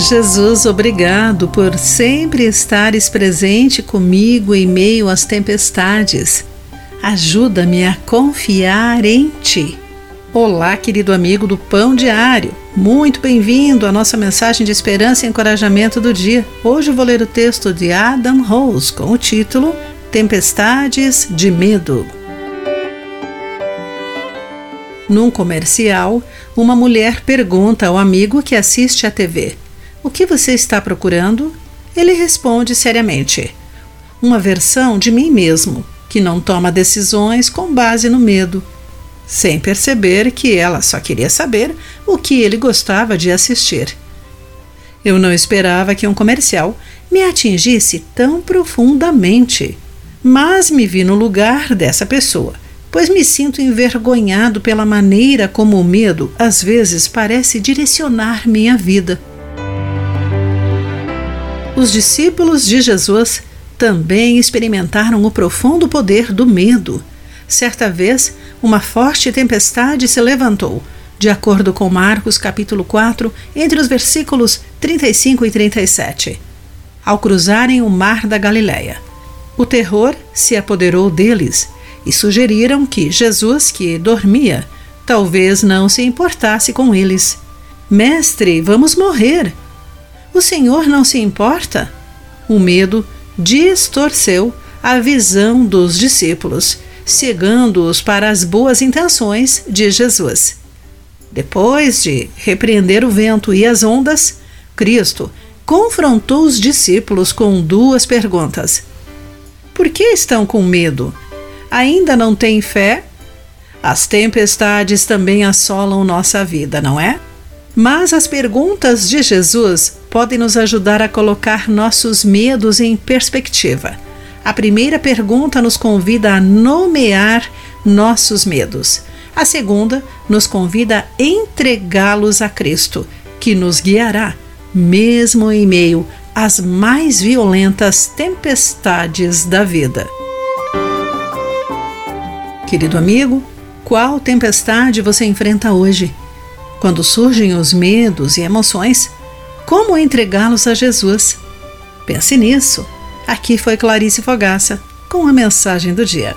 Jesus, obrigado por sempre estares presente comigo em meio às tempestades. Ajuda-me a confiar em Ti. Olá, querido amigo do Pão Diário. Muito bem-vindo à nossa mensagem de esperança e encorajamento do dia. Hoje vou ler o texto de Adam Rose com o título Tempestades de Medo. Num comercial, uma mulher pergunta ao amigo que assiste à TV: O que você está procurando? Ele responde seriamente: Uma versão de mim mesmo, que não toma decisões com base no medo sem perceber que ela só queria saber o que ele gostava de assistir. Eu não esperava que um comercial me atingisse tão profundamente, mas me vi no lugar dessa pessoa, pois me sinto envergonhado pela maneira como o medo às vezes parece direcionar minha vida. Os discípulos de Jesus também experimentaram o profundo poder do medo Certa vez, uma forte tempestade se levantou, de acordo com Marcos capítulo 4, entre os versículos 35 e 37. Ao cruzarem o mar da Galileia, o terror se apoderou deles e sugeriram que Jesus, que dormia, talvez não se importasse com eles. Mestre, vamos morrer. O Senhor não se importa? O medo distorceu a visão dos discípulos cegando-os para as boas intenções de Jesus. Depois de repreender o vento e as ondas, Cristo confrontou os discípulos com duas perguntas: Por que estão com medo? Ainda não têm fé? As tempestades também assolam nossa vida, não é? Mas as perguntas de Jesus podem nos ajudar a colocar nossos medos em perspectiva a primeira pergunta nos convida a nomear nossos medos. A segunda nos convida a entregá-los a Cristo, que nos guiará, mesmo em meio às mais violentas tempestades da vida. Querido amigo, qual tempestade você enfrenta hoje? Quando surgem os medos e emoções, como entregá-los a Jesus? Pense nisso. Aqui foi Clarice Fogaça com a mensagem do dia.